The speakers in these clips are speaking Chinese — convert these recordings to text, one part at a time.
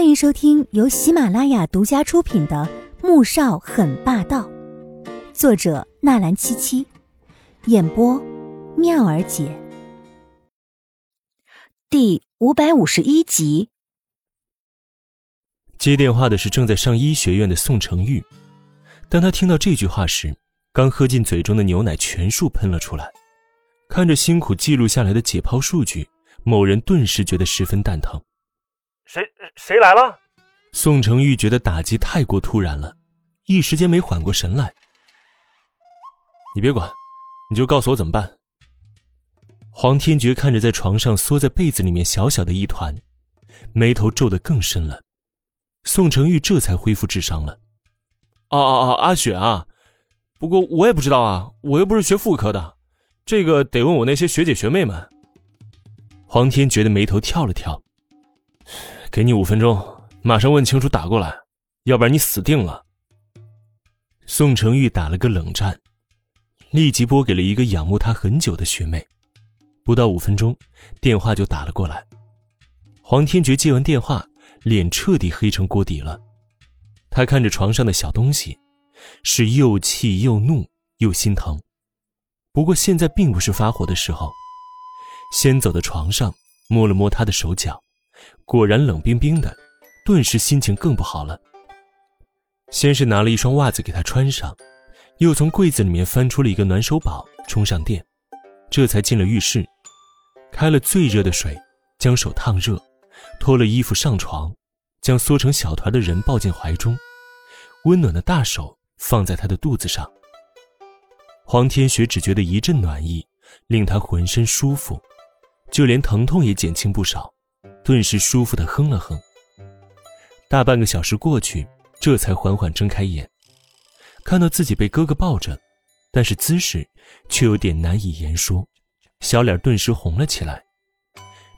欢迎收听由喜马拉雅独家出品的《穆少很霸道》，作者纳兰七七，演播妙儿姐，第五百五十一集。接电话的是正在上医学院的宋成玉，当他听到这句话时，刚喝进嘴中的牛奶全数喷了出来。看着辛苦记录下来的解剖数据，某人顿时觉得十分蛋疼。谁谁来了？宋成玉觉得打击太过突然了，一时间没缓过神来。你别管，你就告诉我怎么办。黄天觉看着在床上缩在被子里面小小的一团，眉头皱得更深了。宋成玉这才恢复智商了。哦哦哦，阿雪啊，不过我也不知道啊，我又不是学妇科的，这个得问我那些学姐学妹们。黄天觉的眉头跳了跳。给你五分钟，马上问清楚打过来，要不然你死定了。宋成玉打了个冷战，立即拨给了一个仰慕他很久的学妹。不到五分钟，电话就打了过来。黄天觉接完电话，脸彻底黑成锅底了。他看着床上的小东西，是又气又怒又心疼。不过现在并不是发火的时候，先走到床上，摸了摸他的手脚。果然冷冰冰的，顿时心情更不好了。先是拿了一双袜子给他穿上，又从柜子里面翻出了一个暖手宝，充上电，这才进了浴室，开了最热的水，将手烫热，脱了衣服上床，将缩成小团的人抱进怀中，温暖的大手放在他的肚子上。黄天雪只觉得一阵暖意，令他浑身舒服，就连疼痛也减轻不少。顿时舒服的哼了哼。大半个小时过去，这才缓缓睁开眼，看到自己被哥哥抱着，但是姿势却有点难以言说，小脸顿时红了起来，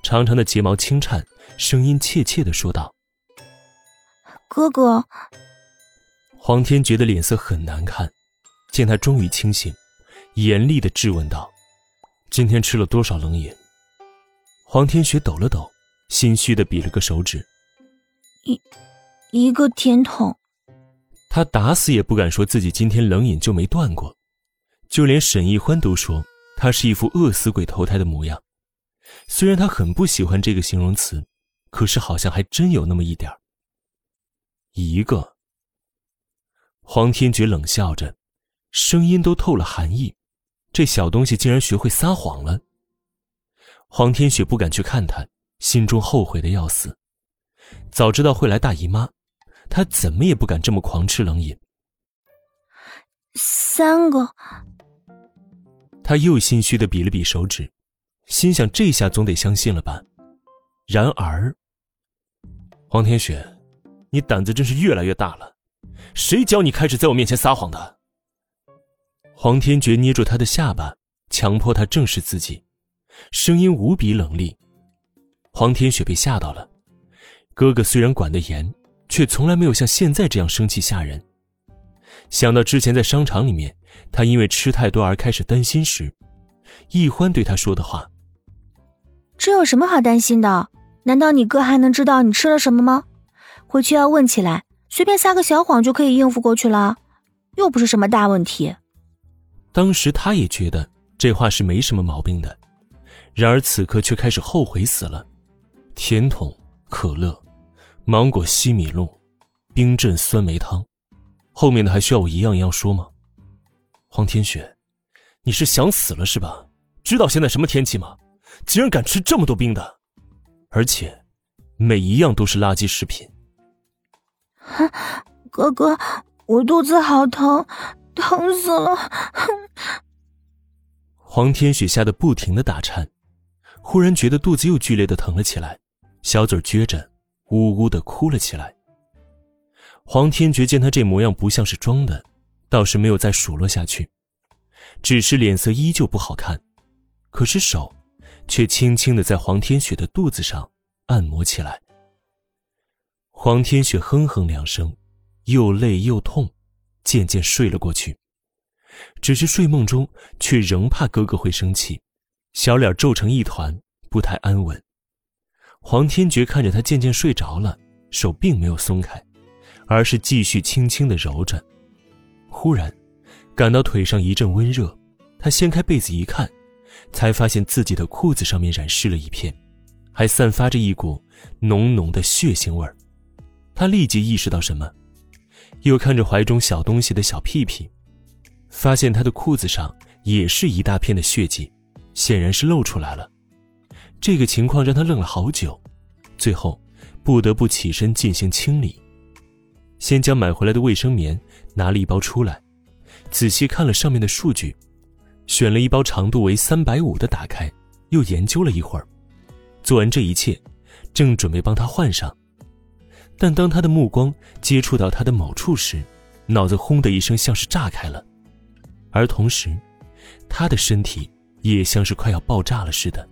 长长的睫毛轻颤，声音怯怯的说道：“哥哥。”黄天觉得脸色很难看，见他终于清醒，严厉的质问道：“今天吃了多少冷饮？”黄天雪抖了抖。心虚的比了个手指，一一个甜筒。他打死也不敢说自己今天冷饮就没断过，就连沈奕欢都说他是一副饿死鬼投胎的模样。虽然他很不喜欢这个形容词，可是好像还真有那么一点一个。黄天觉冷笑着，声音都透了寒意。这小东西竟然学会撒谎了。黄天雪不敢去看他。心中后悔的要死，早知道会来大姨妈，他怎么也不敢这么狂吃冷饮。三个，他又心虚的比了比手指，心想这下总得相信了吧。然而，黄天雪，你胆子真是越来越大了，谁教你开始在我面前撒谎的？黄天觉捏住他的下巴，强迫他正视自己，声音无比冷厉。黄天雪被吓到了，哥哥虽然管得严，却从来没有像现在这样生气吓人。想到之前在商场里面，他因为吃太多而开始担心时，易欢对他说的话：“这有什么好担心的？难道你哥还能知道你吃了什么吗？回去要问起来，随便撒个小谎就可以应付过去了，又不是什么大问题。”当时他也觉得这话是没什么毛病的，然而此刻却开始后悔死了。甜筒、可乐、芒果西米露、冰镇酸梅汤，后面的还需要我一样一样说吗？黄天雪，你是想死了是吧？知道现在什么天气吗？竟然敢吃这么多冰的，而且每一样都是垃圾食品。哥哥，我肚子好疼，疼死了！黄天雪吓得不停的打颤，忽然觉得肚子又剧烈的疼了起来。小嘴撅着，呜呜的哭了起来。黄天觉见他这模样不像是装的，倒是没有再数落下去，只是脸色依旧不好看，可是手，却轻轻的在黄天雪的肚子上按摩起来。黄天雪哼哼两声，又累又痛，渐渐睡了过去。只是睡梦中，却仍怕哥哥会生气，小脸皱成一团，不太安稳。黄天觉看着他渐渐睡着了，手并没有松开，而是继续轻轻的揉着。忽然，感到腿上一阵温热，他掀开被子一看，才发现自己的裤子上面染湿了一片，还散发着一股浓浓的血腥味儿。他立即意识到什么，又看着怀中小东西的小屁屁，发现他的裤子上也是一大片的血迹，显然是露出来了。这个情况让他愣了好久，最后不得不起身进行清理。先将买回来的卫生棉拿了一包出来，仔细看了上面的数据，选了一包长度为三百五的打开，又研究了一会儿。做完这一切，正准备帮他换上，但当他的目光接触到他的某处时，脑子轰的一声像是炸开了，而同时，他的身体也像是快要爆炸了似的。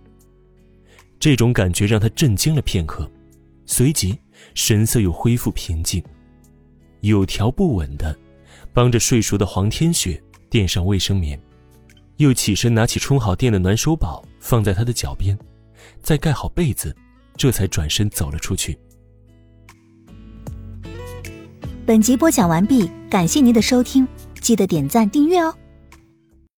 这种感觉让他震惊了片刻，随即神色又恢复平静，有条不紊的帮着睡熟的黄天雪垫上卫生棉，又起身拿起充好电的暖手宝放在他的脚边，再盖好被子，这才转身走了出去。本集播讲完毕，感谢您的收听，记得点赞订阅哦。